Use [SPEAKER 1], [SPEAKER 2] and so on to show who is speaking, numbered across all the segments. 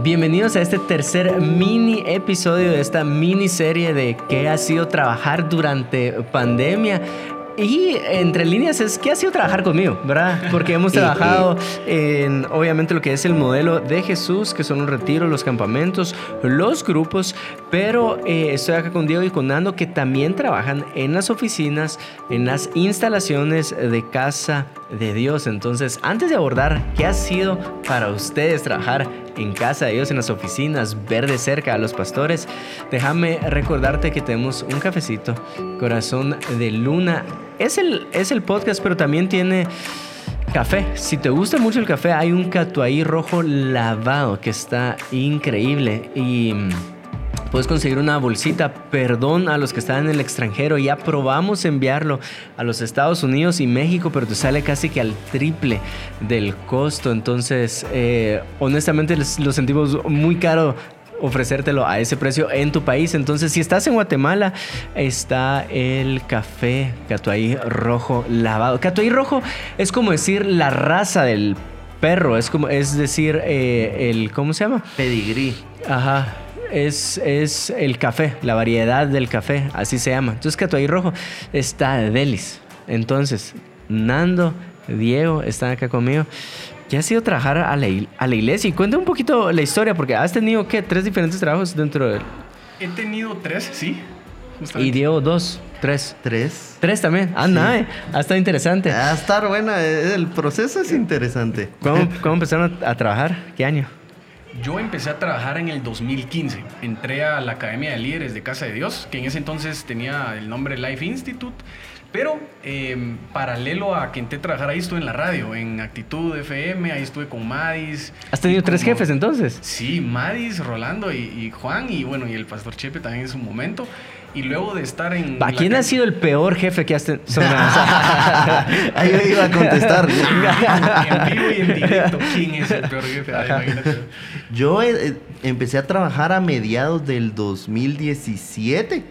[SPEAKER 1] Bienvenidos a este tercer mini episodio de esta miniserie de qué ha sido trabajar durante pandemia. Y entre líneas es qué ha sido trabajar conmigo, ¿verdad? Porque hemos trabajado en obviamente lo que es el modelo de Jesús, que son los retiros, los campamentos, los grupos, pero eh, estoy acá con Diego y con Nando que también trabajan en las oficinas, en las instalaciones de casa de Dios. Entonces, antes de abordar qué ha sido para ustedes trabajar en casa de Dios, en las oficinas, ver de cerca a los pastores, déjame recordarte que tenemos un cafecito, Corazón de Luna. Es el, es el podcast, pero también tiene café. Si te gusta mucho el café, hay un catuaí rojo lavado que está increíble y Puedes conseguir una bolsita, perdón a los que están en el extranjero, ya probamos enviarlo a los Estados Unidos y México, pero te sale casi que al triple del costo. Entonces, eh, honestamente lo sentimos muy caro ofrecértelo a ese precio en tu país. Entonces, si estás en Guatemala, está el café Catuay rojo lavado. Catuay rojo es como decir la raza del perro, es como es decir eh, el ¿cómo se llama?
[SPEAKER 2] Pedigrí.
[SPEAKER 1] Ajá es, es el café, la variedad del café, así se llama. Entonces, Catuay Rojo está de delis. Entonces, Nando, Diego están acá conmigo. ¿Qué ha sido trabajar a la, a la iglesia? Y cuenta un poquito la historia, porque has tenido, ¿qué? ¿Tres diferentes trabajos dentro de...?
[SPEAKER 3] He tenido tres, sí.
[SPEAKER 1] Y Diego, dos, tres.
[SPEAKER 2] Tres.
[SPEAKER 1] Tres también. Ah, sí. Ha estado interesante.
[SPEAKER 2] Ha estar buena. El proceso es interesante.
[SPEAKER 1] ¿Cómo, cómo empezaron a trabajar? ¿Qué año?
[SPEAKER 3] Yo empecé a trabajar en el 2015. Entré a la Academia de Líderes de Casa de Dios, que en ese entonces tenía el nombre Life Institute. Pero em, paralelo a que entré a trabajar ahí estuve en la radio, en Actitud FM, ahí estuve con Madis.
[SPEAKER 1] ¿Has tenido tres jefes entonces?
[SPEAKER 3] Sí, Madis, Rolando y, y, Juan y bueno, y el Pastor Chepe también en su momento. Y luego de estar en...
[SPEAKER 1] ¿A quién ha sido el peor jefe que has tenido?
[SPEAKER 2] Ahí yo iba a contestar.
[SPEAKER 3] en vivo y en directo. ¿Quién es el peor jefe?
[SPEAKER 2] yo eh, empecé a trabajar a mediados del 2017.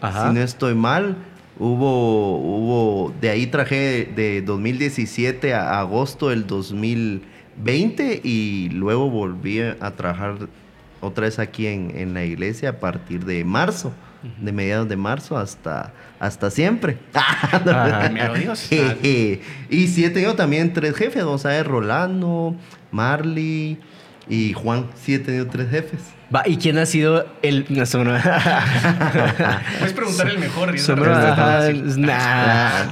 [SPEAKER 2] Ajá. Si no estoy mal. Hubo, hubo, de ahí traje de 2017 a agosto del 2020 y luego volví a trabajar otra vez aquí en, en la iglesia a partir de marzo de mediados de marzo hasta, hasta siempre.
[SPEAKER 3] Dios.
[SPEAKER 2] y sí he tenido también tres jefes, vamos a ver, Rolando, Marley y Juan. Sí he tenido tres jefes.
[SPEAKER 1] Va, ¿y quién ha sido el...
[SPEAKER 3] Puedes preguntar el mejor.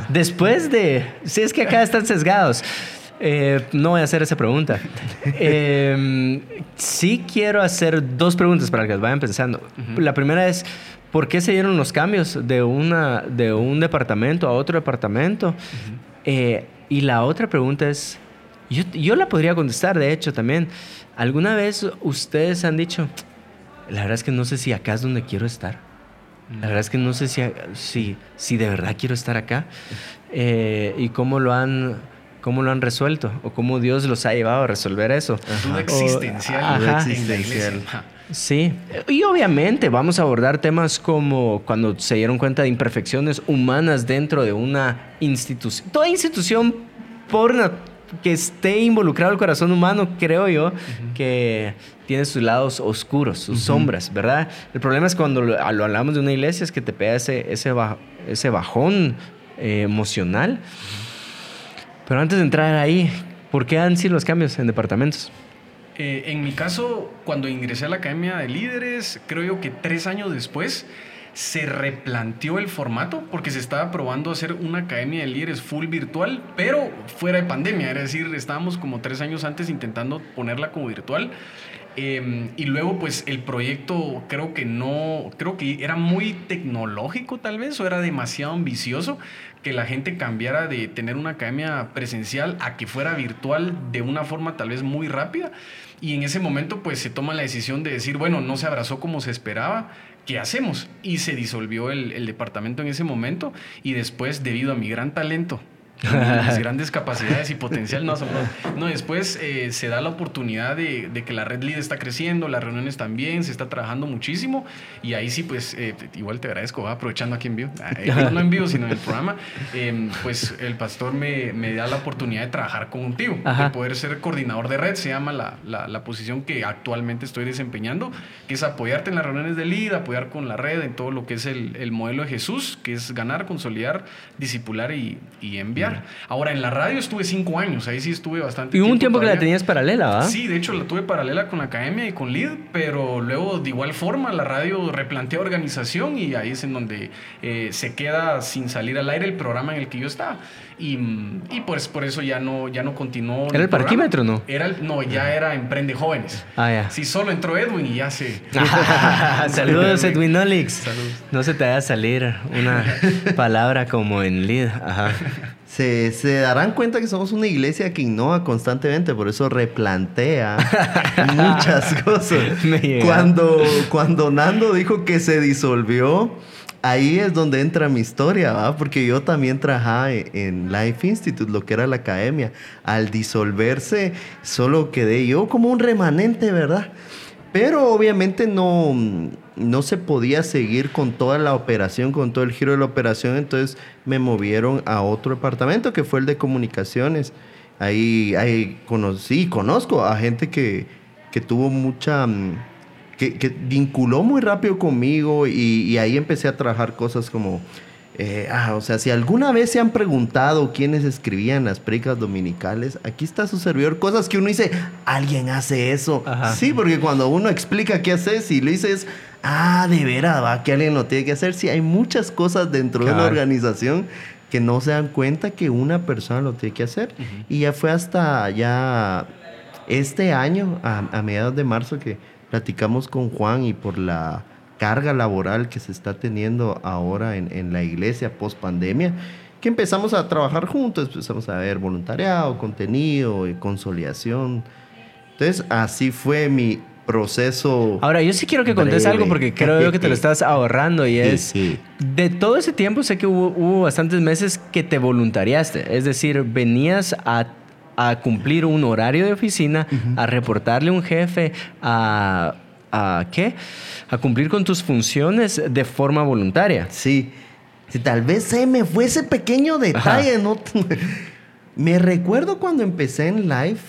[SPEAKER 1] Después de... Si es que acá están sesgados. Eh, no voy a hacer esa pregunta. Eh, sí quiero hacer dos preguntas para que vayan pensando. La primera es, ¿por qué se dieron los cambios de, una, de un departamento a otro departamento? Eh, y la otra pregunta es, yo, yo, la podría contestar, de hecho, también. ¿Alguna vez ustedes han dicho, la verdad es que no sé si acá es donde quiero estar? La verdad es que no sé si, si, si de verdad quiero estar acá. Eh, ¿Y cómo lo han cómo lo han resuelto o cómo Dios los ha llevado a resolver eso.
[SPEAKER 3] Duda existencial.
[SPEAKER 2] Duda existencial.
[SPEAKER 1] Sí, y obviamente vamos a abordar temas como cuando se dieron cuenta de imperfecciones humanas dentro de una institución. Toda institución por que esté involucrado el corazón humano, creo yo, que tiene sus lados oscuros, sus sombras, ¿verdad? El problema es cuando lo, hablamos de una iglesia es que te pega ese, ese, bajón eh, emocional. Pero antes de entrar ahí, ¿por qué han sido los cambios en departamentos?
[SPEAKER 3] Eh, en mi caso, cuando ingresé a la Academia de Líderes, creo yo que tres años después se replanteó el formato porque se estaba probando hacer una Academia de Líderes full virtual, pero fuera de pandemia. Es decir, estábamos como tres años antes intentando ponerla como virtual. Em, y luego, pues el proyecto creo que no, creo que era muy tecnológico tal vez, o era demasiado ambicioso que la gente cambiara de tener una academia presencial a que fuera virtual de una forma tal vez muy rápida. Y en ese momento, pues se toma la decisión de decir, bueno, no se abrazó como se esperaba, ¿qué hacemos? Y se disolvió el, el departamento en ese momento y después, debido a mi gran talento las grandes capacidades y potencial no. No, después eh, se da la oportunidad de, que la red líder está creciendo, las reuniones también, se está trabajando muchísimo y ahí sí, pues eh, igual te agradezco, aprovechando aquí en vivo, ah, eh, no en vivo, sino en el programa, em, pues el pastor me, me, da la oportunidad de trabajar contigo, de poder ser coordinador de red, se llama la, la, posición que actualmente estoy desempeñando, que es apoyarte en las reuniones de líder, apoyar con la red en todo lo que es el, el modelo de Jesús, que es ganar, consolidar, discipular y, y enviar. Ahora, en la radio estuve cinco años, ahí sí estuve bastante.
[SPEAKER 1] Y hubo un tiempo que la tenías paralela, ¿va?
[SPEAKER 3] Sí, de hecho la tuve paralela con la academia y con LID, pero luego de igual forma la radio replantea organización y ahí es en donde eh, se queda sin salir al aire el programa en el que yo estaba. Y, y pues por eso ya no, ya no continuó.
[SPEAKER 1] ¿Era el, parquímetro no?
[SPEAKER 3] Era no, ya era Emprende Jóvenes.
[SPEAKER 1] Ah, ya.
[SPEAKER 3] Sí, solo entró Edwin y ya se.
[SPEAKER 1] Saludos, Edwin Olix. Saludos. No se te vaya a salir una palabra como en lead. Ajá.
[SPEAKER 2] Se, se, darán cuenta que somos una iglesia que innova constantemente, por eso replantea muchas cosas. Cuando, cuando Nando dijo que se disolvió, ahí es donde entra mi historia, ¿va? porque yo también trabajaba en Life Institute, lo que era la academia. Al disolverse, solo quedé yo como un remanente, ¿verdad? Pero obviamente no, no se podía seguir con toda la operación, con todo el giro de la operación, entonces me movieron a otro departamento que fue el de comunicaciones. Ahí, ahí conocí, conozco a gente que, que tuvo mucha... Que, que, vinculó muy rápido conmigo y ahí empecé a trabajar cosas como eh, ah, o sea, si alguna vez se han preguntado quiénes escribían las predicas dominicales, aquí está su servidor. Cosas que uno dice, alguien hace eso. Sí, porque cuando uno explica qué haces y lo dices, ah, de veras, va, que alguien lo tiene que hacer. Sí, hay muchas cosas dentro de una organización que no se dan cuenta que una persona lo tiene que hacer. Y ya fue hasta ya este año, a mediados de marzo, que platicamos con Juan y por la carga laboral que se está teniendo ahora en, la iglesia post pandemia, que empezamos a trabajar juntos, empezamos a ver voluntariado, contenido y consolidación. Entonces, así fue mi proceso.
[SPEAKER 1] Ahora, yo sí quiero que contes algo porque creo que te lo estás ahorrando y es, de todo ese tiempo sé que hubo, bastantes meses que te voluntariaste, es decir, venías a a cumplir un horario de oficina, a reportarle a un jefe, a a qué? A cumplir con tus funciones de forma voluntaria.
[SPEAKER 2] Sí. Si tal vez se me fue ese pequeño detalle, ¿no? me recuerdo cuando empecé en live.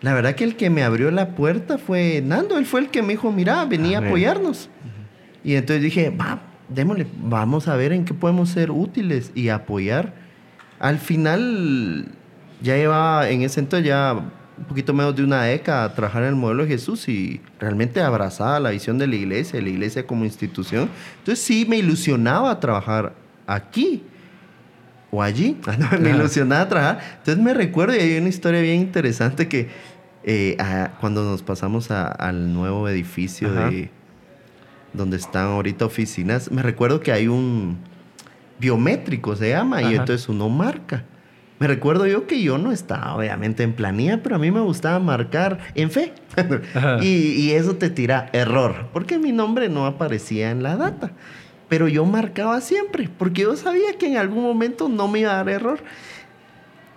[SPEAKER 2] La verdad que el que me abrió la puerta fue Nando. Él fue el que me dijo, mira, venía a, apoyarnos. Y entonces dije, va, démosle, vamos a ver en qué podemos ser útiles y apoyar. Al final, ya llevaba, en ese entonces ya un poquito menos de una década a trabajar en el modelo de Jesús y realmente abrazaba la visión de la iglesia, de la iglesia como institución. Entonces sí me ilusionaba trabajar aquí o allí. me ilusionaba trabajar. Entonces me recuerdo y hay una historia bien interesante que eh, cuando nos pasamos al nuevo edificio de donde están ahorita oficinas, me recuerdo que hay un biométrico, se llama, y entonces uno marca. Me recuerdo yo que yo no estaba obviamente en planilla, pero a mí me gustaba marcar en fe. y, eso te tira error, porque mi nombre no aparecía en la data. Pero yo marcaba siempre, porque yo sabía que en algún momento no me iba a dar error.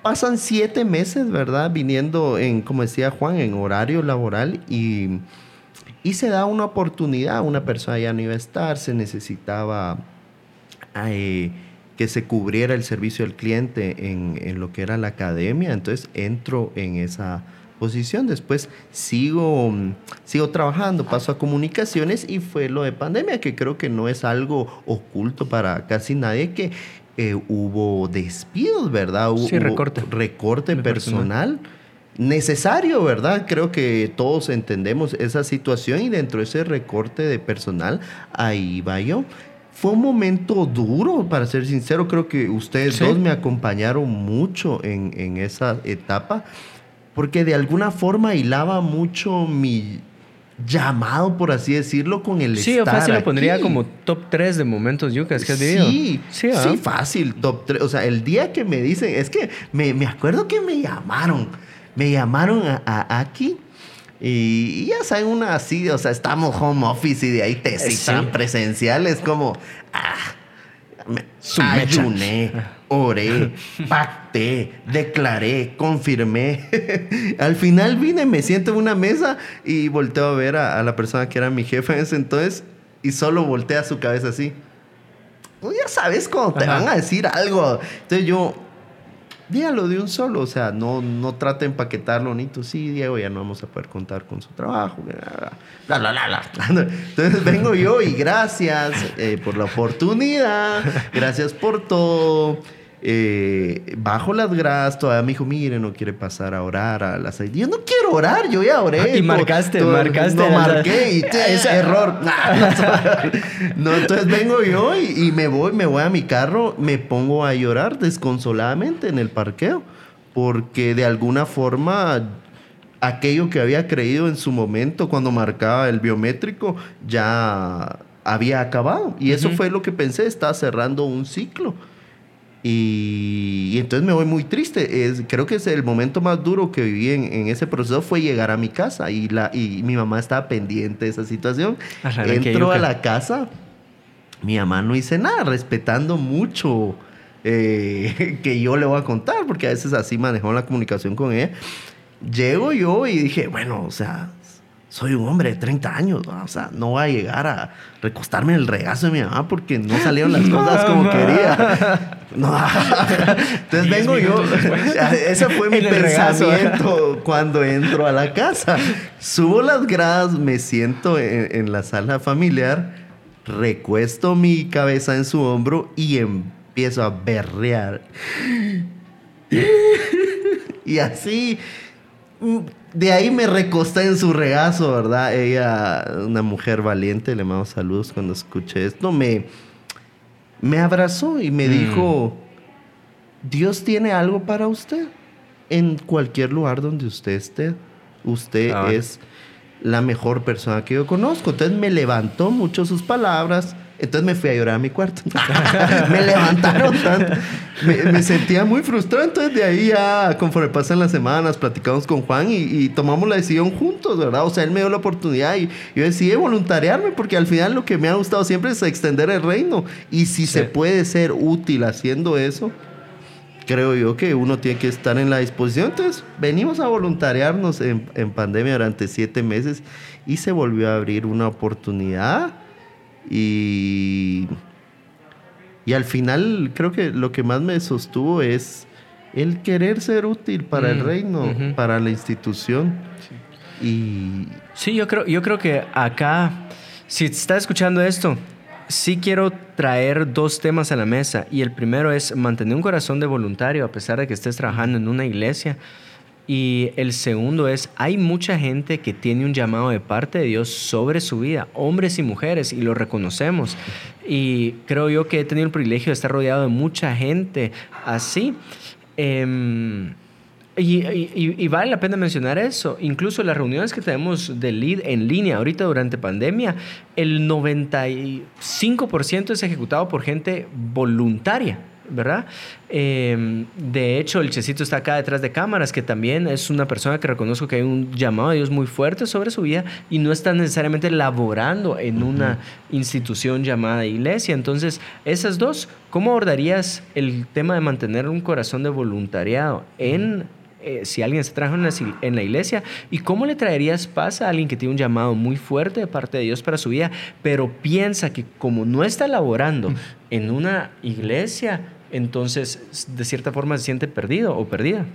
[SPEAKER 2] Pasan siete meses, ¿verdad? Viniendo en, como decía Juan, en horario laboral y, y se da una oportunidad. Una persona ya no iba a estar, se necesitaba... Eh, que se cubriera el servicio al cliente en, en, lo que era la academia, entonces entro en esa posición. Después sigo, sigo trabajando, paso a comunicaciones y fue lo de pandemia, que creo que no es algo oculto para casi nadie, que eh, hubo despidos, ¿verdad? Hubo,
[SPEAKER 1] sí, recorte.
[SPEAKER 2] recorte personal. Necesario, ¿verdad? Creo que todos entendemos esa situación y dentro de ese recorte de personal, ahí va yo. Fue un momento duro, para ser sincero. Creo que ustedes dos me acompañaron mucho en, esa etapa, porque de alguna forma hilaba mucho mi llamado, por así decirlo, con el
[SPEAKER 1] sí, estar fácil lo pondría como top 3 de momentos yucas que has vivido.
[SPEAKER 2] Sí, sí, sí, fácil, top 3. O sea, el día que me dicen, es que me, me acuerdo que me llamaron, me llamaron a aquí y, ya saben, una así, o sea, estamos home office y de ahí te citan presenciales como, ah, Me ayuné, oré, pacté, declaré, confirmé. Al final vine, me siento en una mesa y volteo a ver a, la persona que era mi jefe en ese entonces y solo voltea su cabeza así. Pues ya sabes cómo te van a decir algo. Entonces yo, dígalo de un solo, o sea, no, no trate de empaquetarlo bonito. Sí, Diego, ya no vamos a poder contar con su trabajo. Bla, bla, bla, Entonces vengo yo y gracias eh, por la oportunidad, gracias por todo. Eh, bajo las gradas, todavía me dijo, mire, no quiere pasar a orar a las Yo no quiero orar, yo ya oré.
[SPEAKER 1] Ah, y marcaste, marcaste.
[SPEAKER 2] No marqué y ese error. no, entonces vengo yo y, me voy, me voy a mi carro, me pongo a llorar desconsoladamente en el parqueo, porque de alguna forma aquello que había creído en su momento cuando marcaba el biométrico ya había acabado. Y eso fue lo que pensé, estaba cerrando un ciclo. Y, entonces me voy muy triste. Es, creo que es el momento más duro que viví en, ese proceso fue llegar a mi casa y, la, y mi mamá estaba pendiente de esa situación. Entro a la casa, mi mamá no hice nada, respetando mucho eh, que yo le voy a contar, porque a veces así manejó la comunicación con ella. Llego yo y dije, bueno, o sea, soy un hombre de 30 años, o sea, no voy a llegar a recostarme en el regazo de mi mamá porque no salieron las cosas como quería. No. Entonces vengo yo, ese fue mi pensamiento cuando entro a la casa. Subo las gradas, me siento en, la sala familiar, recuesto mi cabeza en su hombro y empiezo a berrear. Y así de ahí me recosté en su regazo, ¿verdad? Ella, una mujer valiente, le mando saludos cuando escuché esto, me, me abrazó y me mm. dijo, Dios tiene algo para usted. En cualquier lugar donde usted esté, usted ah, es la mejor persona que yo conozco. Entonces me levantó mucho sus palabras entonces me fui a llorar a mi cuarto. me levantaron tanto. Me, sentía muy frustrado. Entonces de ahí ya, conforme pasan las semanas, platicamos con Juan y, tomamos la decisión juntos, ¿verdad? O sea, él me dio la oportunidad y yo decidí voluntariarme porque al final lo que me ha gustado siempre es extender el reino. Y si se puede ser útil haciendo eso, creo yo que uno tiene que estar en la disposición. Entonces, venimos a voluntariarnos en, en, pandemia durante siete meses y se volvió a abrir una oportunidad y, y al final creo que lo que más me sostuvo es el querer ser útil para el mm, reino, para la institución. Sí. Y...
[SPEAKER 1] sí, yo creo, yo creo que acá, si estás escuchando esto, sí quiero traer dos temas a la mesa. Y el primero es mantener un corazón de voluntario a pesar de que estés trabajando en una iglesia. Y el segundo es, hay mucha gente que tiene un llamado de parte de Dios sobre su vida, hombres y mujeres, y lo reconocemos. Y creo yo que he tenido el privilegio de estar rodeado de mucha gente así. Em, y, vale la pena mencionar eso. Incluso las reuniones que tenemos de lead en línea ahorita durante pandemia, el 95% es ejecutado por gente voluntaria. ¿Verdad? Em, de hecho, el Checito está acá detrás de cámaras, que también es una persona que reconozco que hay un llamado a Dios muy fuerte sobre su vida y no está necesariamente laborando en una institución llamada iglesia. Entonces, esas dos, ¿cómo abordarías el tema de mantener un corazón de voluntariado en eh, si alguien se trajo en la, iglesia y cómo le traerías paz a alguien que tiene un llamado muy fuerte de parte de Dios para su vida, pero piensa que como no está laborando en una iglesia, entonces de cierta forma se siente perdido o perdida.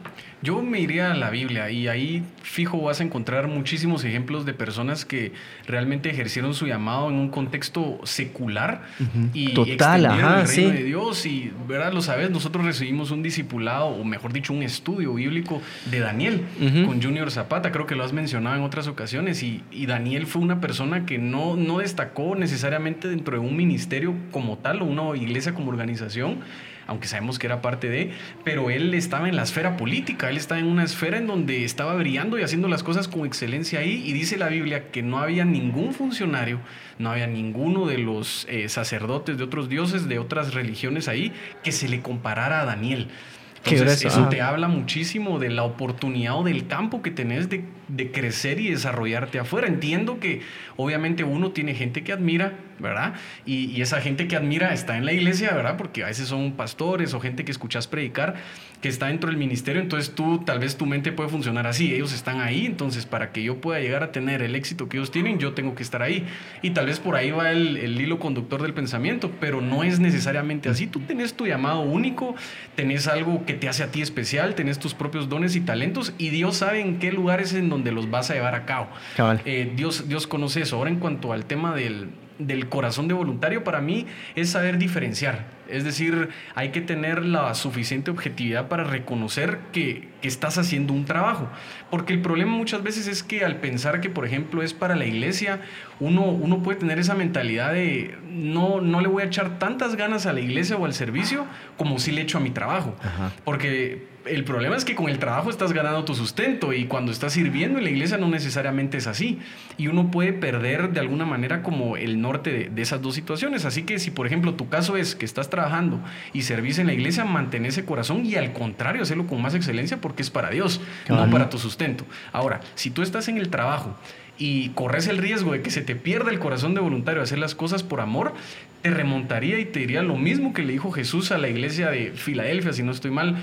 [SPEAKER 3] Yo me iría a la Biblia y ahí fijo vas a encontrar muchísimos ejemplos de personas que realmente ejercieron su llamado en un contexto secular y
[SPEAKER 1] Total,
[SPEAKER 3] ajá, el reino de Dios y verdad lo sabes nosotros recibimos un discipulado o mejor dicho un estudio bíblico de Daniel con Junior Zapata creo que lo has mencionado en otras ocasiones y, y, Daniel fue una persona que no no destacó necesariamente dentro de un ministerio como tal o una iglesia como organización aunque sabemos que era parte de, pero él estaba en la esfera política, él estaba en una esfera en donde estaba brillando y haciendo las cosas con excelencia ahí, y dice la Biblia que no había ningún funcionario, no había ninguno de los eh, sacerdotes de otros dioses, de otras religiones ahí, que se le comparara a Daniel. Entonces, eso te habla muchísimo de la oportunidad o del campo que tenés de de crecer y desarrollarte afuera. Entiendo que obviamente uno tiene gente que admira, ¿verdad? Y, esa gente que admira está en la iglesia, ¿verdad? Porque a veces son pastores o gente que escuchas predicar, que está dentro del ministerio, entonces tú, tal vez tu mente puede funcionar así, ellos están ahí, entonces para que yo pueda llegar a tener el éxito que ellos tienen, yo tengo que estar ahí. Y tal vez por ahí va el, el hilo conductor del pensamiento, pero no es necesariamente así. Tú tenés tu llamado único, tenés algo que te hace a ti especial, tenés tus propios dones y talentos y Dios sabe en qué lugares en donde los vas a llevar a cabo. Eh, Dios, Dios conoce eso. Ahora en cuanto al tema del, del corazón de voluntario, para mí es saber diferenciar. Es decir, hay que tener la suficiente objetividad para reconocer que, estás haciendo un trabajo. Porque el problema muchas veces es que al pensar que, por ejemplo, es para la iglesia, uno, uno puede tener esa mentalidad de no, no le voy a echar tantas ganas a la iglesia o al servicio como si le echo a mi trabajo. Porque el problema es que con el trabajo estás ganando tu sustento y cuando estás sirviendo en la iglesia no necesariamente es así. Y uno puede perder de alguna manera como el norte de, de esas dos situaciones. Así que si, por ejemplo, tu caso es que estás trabajando y servís en la iglesia, mantén ese corazón y al contrario, hacerlo con más excelencia porque es para Dios, no para tu sustento. Ahora, si tú estás en el trabajo y corres el riesgo de que se te pierda el corazón de voluntario a hacer las cosas por amor, te remontaría y te diría lo mismo que le dijo Jesús a la iglesia de Filadelfia, si no estoy mal,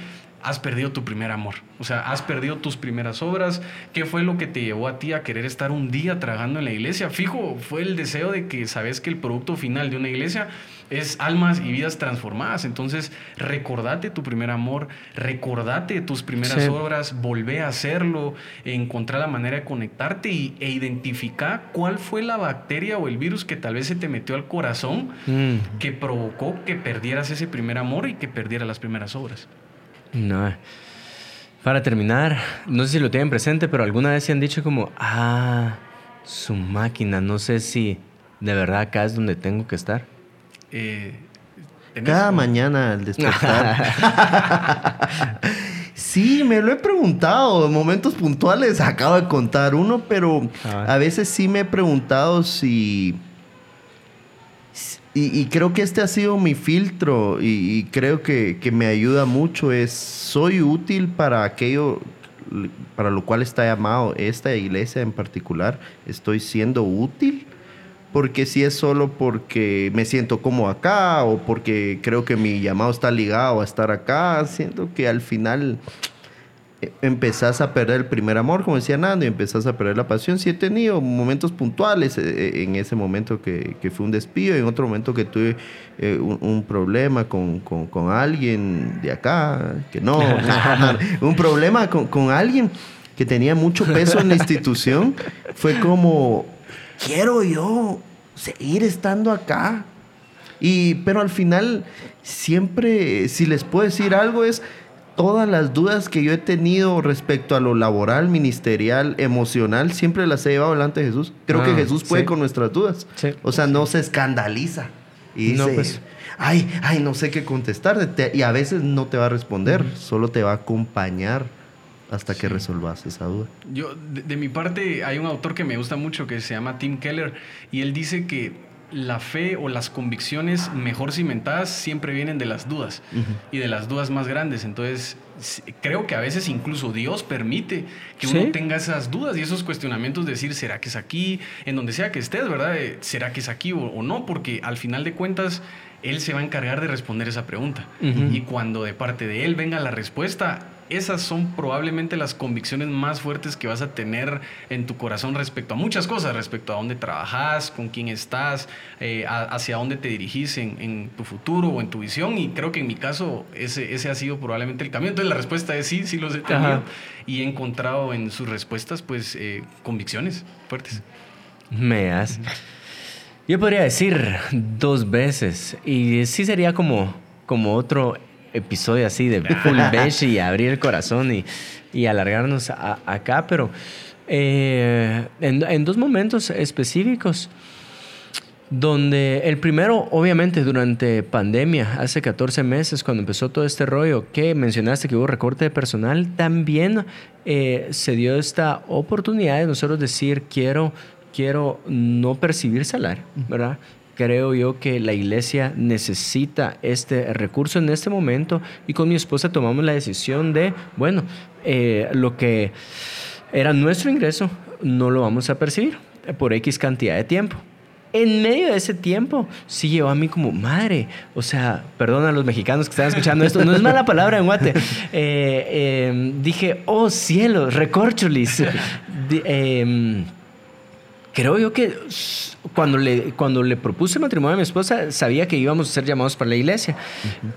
[SPEAKER 3] has perdido tu primer amor. O sea, has perdido tus primeras obras. ¿Qué fue lo que te llevó a ti a querer estar un día trabajando en la iglesia? Fijo, fue el deseo de que sabes que el producto final de una iglesia es almas y vidas transformadas. Entonces, recordate tu primer amor, recordate tus primeras obras, volvé a hacerlo, encontrar la manera de conectarte y, e identificar cuál fue la bacteria o el virus que tal vez se te metió al corazón mm. que provocó que perdieras ese primer amor y que perdieras las primeras obras.
[SPEAKER 1] No. Para terminar, no sé si lo tienen presente, pero alguna vez se han dicho como, ah, su máquina, no sé si de verdad acá es donde tengo que estar.
[SPEAKER 2] Eh, Cada mañana al despertar. sí, me lo he preguntado, en momentos puntuales acabo de contar uno, pero a veces sí me he preguntado si y, creo que este ha sido mi filtro y, creo que, me ayuda mucho. Es, soy útil para aquello para lo cual está llamado esta iglesia en particular. Estoy siendo útil. Porque si es solo porque me siento como acá o porque creo que mi llamado está ligado a estar acá, siento que al final empezás a perder el primer amor, como decía Nando, y empezás a perder la pasión. Sí he tenido momentos puntuales, eh, eh, en ese momento que, que, fue un despido, en otro momento que tuve eh, un, problema con, con, alguien de acá, que no, un problema con, con alguien que tenía mucho peso en la institución, fue como, quiero yo seguir estando acá. Y, pero al final, siempre, si les puedo decir algo, es todas las dudas que yo he tenido respecto a lo laboral, ministerial, emocional, siempre las he llevado delante de Jesús. Creo que ah, Jesús puede con nuestras dudas. O sea, no se escandaliza. Y dice, no, pues. ay, ay, no sé qué contestar. Y a veces no te va a responder, solo te va a acompañar hasta que resolvas esa duda.
[SPEAKER 3] Yo, de, mi parte, hay un autor que me gusta mucho que se llama Tim Keller y él dice que la fe o las convicciones mejor cimentadas siempre vienen de las dudas y de las dudas más grandes. Entonces, creo que a veces incluso Dios permite que uno tenga esas dudas y esos cuestionamientos de decir, ¿será que es aquí? En donde sea que estés, ¿verdad? Eh, ¿Será que es aquí o, no? Porque al final de cuentas, Él se va a encargar de responder esa pregunta. Y cuando de parte de Él venga la respuesta, esas son probablemente las convicciones más fuertes que vas a tener en tu corazón respecto a muchas cosas, respecto a dónde trabajas, con quién estás, eh, hacia dónde te dirigís en, tu futuro o en tu visión. Y creo que en mi caso ese, ese ha sido probablemente el camino. Entonces la respuesta es sí, sí los he tenido. Y he encontrado en sus respuestas pues eh, convicciones fuertes.
[SPEAKER 1] Me has. Yo podría decir dos veces y sí sería como, como otro episodio así de full beach y abrir el corazón y, y alargarnos acá, pero eh, en, en, dos momentos específicos. Donde el primero, obviamente, durante pandemia, hace 14 meses, cuando empezó todo este rollo, que mencionaste que hubo recorte de personal, también eh, se dio esta oportunidad de nosotros decir, quiero, quiero no percibir salario, ¿verdad? Creo yo que la iglesia necesita este recurso en este momento y con mi esposa tomamos la decisión de, bueno, eh, lo que era nuestro ingreso, no lo vamos a percibir por X cantidad de tiempo. En medio de ese tiempo, sí llegó a mí como madre. O sea, perdón a los mexicanos que están escuchando esto, no es mala palabra en guate. Eh, em, dije, oh cielo, recorcholis. Em, creo yo que cuando le, cuando le propuse matrimonio a mi esposa, sabía que íbamos a ser llamados para la iglesia.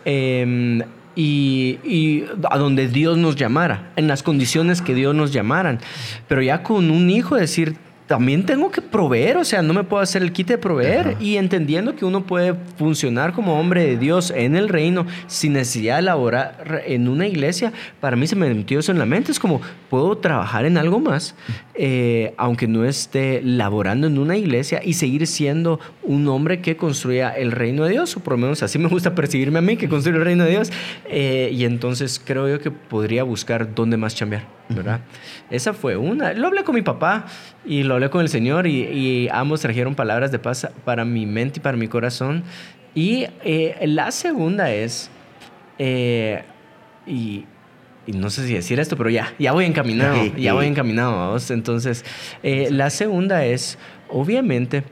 [SPEAKER 1] Em, y, y, a donde Dios nos llamara, en las condiciones que Dios nos llamaran. Pero ya con un hijo decir, también tengo que proveer, o sea, no me puedo hacer el quite de proveer y entendiendo que uno puede funcionar como hombre de Dios en el reino sin necesidad de laborar en una iglesia, para mí se me metió eso en la mente, es como puedo trabajar en algo más, eh, aunque no esté laborando en una iglesia y seguir siendo un hombre que construya el reino de Dios, o por lo menos así me gusta percibirme a mí, que construye el reino de Dios, eh, y entonces creo yo que podría buscar dónde más cambiar. ¿verdad? Esa fue una. Lo hablé con mi papá y lo hablé con el Señor y, ambos trajeron palabras de paz para mi mente y para mi corazón. Y eh, la segunda es, eh, y, no sé si decir esto, pero ya, ya voy encaminado, ya voy encaminado, vamos. Entonces, eh, la segunda es, obviamente,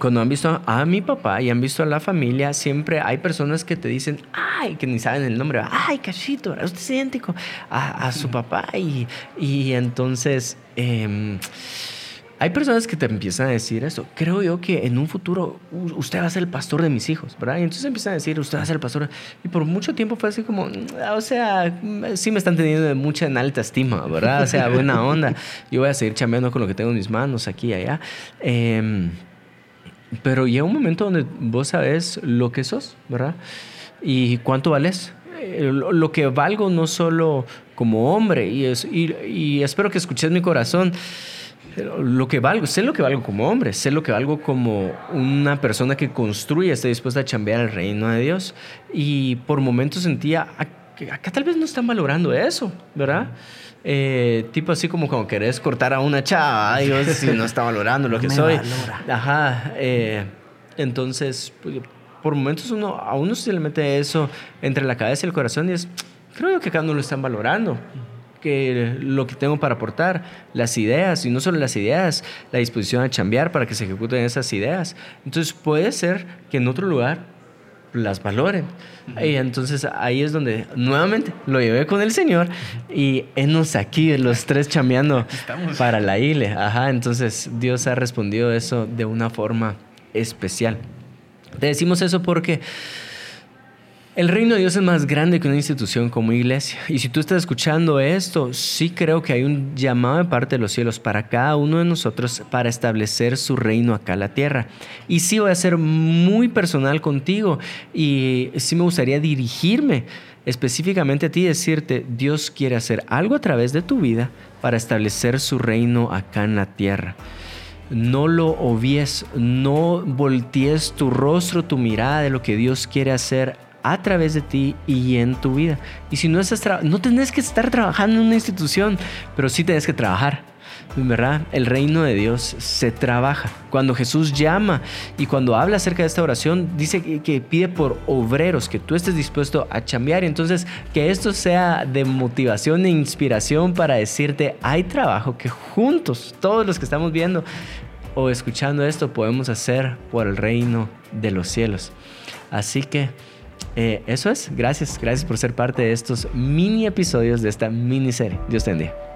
[SPEAKER 1] cuando han visto a mi papá y han visto a la familia, siempre hay personas que te dicen, ay, que ni saben el nombre, ay, cachito, usted es idéntico a, su papá. Y, y entonces, em, hay personas que te empiezan a decir eso. Creo yo que en un futuro usted va a ser el pastor de mis hijos, ¿verdad? Y entonces empiezan a decir, usted va a ser el pastor. Y por mucho tiempo fue así como, mm, o sea, sí me están teniendo mucha en alta estima, ¿verdad? O sea, buena onda. Yo voy a seguir chambeando con lo que tengo en mis manos aquí y allá. Eh, pero llega un momento donde vos sabes lo que sos, ¿verdad? Y cuánto vales. Eh, lo que valgo no solo como hombre, y, es, y, espero que escuches mi corazón, lo que valgo, sé lo que valgo como hombre, sé lo que valgo como una persona que construye, está dispuesta a chambear el reino de Dios. Y por momentos sentía, acá tal vez no están valorando eso, ¿verdad? Eh, tipo así como cuando querés cortar a una chava, Dios, si no está valorando lo que soy. Ajá. Eh, entonces, pues, por momentos uno, a uno se le mete eso entre la cabeza y el corazón y es, creo que acá no lo están valorando que lo que tengo para aportar, las ideas, y no solo las ideas, la disposición a cambiar para que se ejecuten esas ideas. Entonces puede ser que en otro lugar las valoren. Y entonces ahí es donde nuevamente lo llevé con el Señor y enos aquí, los tres chambeando para la isla. Ajá, entonces Dios ha respondido eso de una forma especial. Te decimos eso porque el reino de Dios es más grande que una institución como iglesia. Y si tú estás escuchando esto, sí creo que hay un llamado de parte de los cielos para cada uno de nosotros para establecer su reino acá en la tierra. Y sí voy a ser muy personal contigo y sí me gustaría dirigirme específicamente a ti y decirte, Dios quiere hacer algo a través de tu vida para establecer su reino acá en la tierra no lo obvies, no voltees tu rostro, tu mirada de lo que Dios quiere hacer a través de ti y en tu vida. Y si no estás no tenés que estar trabajando en una institución, pero sí tenés que trabajar. ¿Verdad? El reino de Dios se trabaja. Cuando Jesús llama y cuando habla acerca de esta oración, dice que, pide por obreros, que tú estés dispuesto a chambear. Entonces, que esto sea de motivación e inspiración para decirte, hay trabajo que juntos, todos los que estamos viendo o escuchando esto, podemos hacer por el reino de los cielos. Así que eh, eso es, gracias, gracias por ser parte de estos mini episodios de esta miniserie. Dios te bendiga.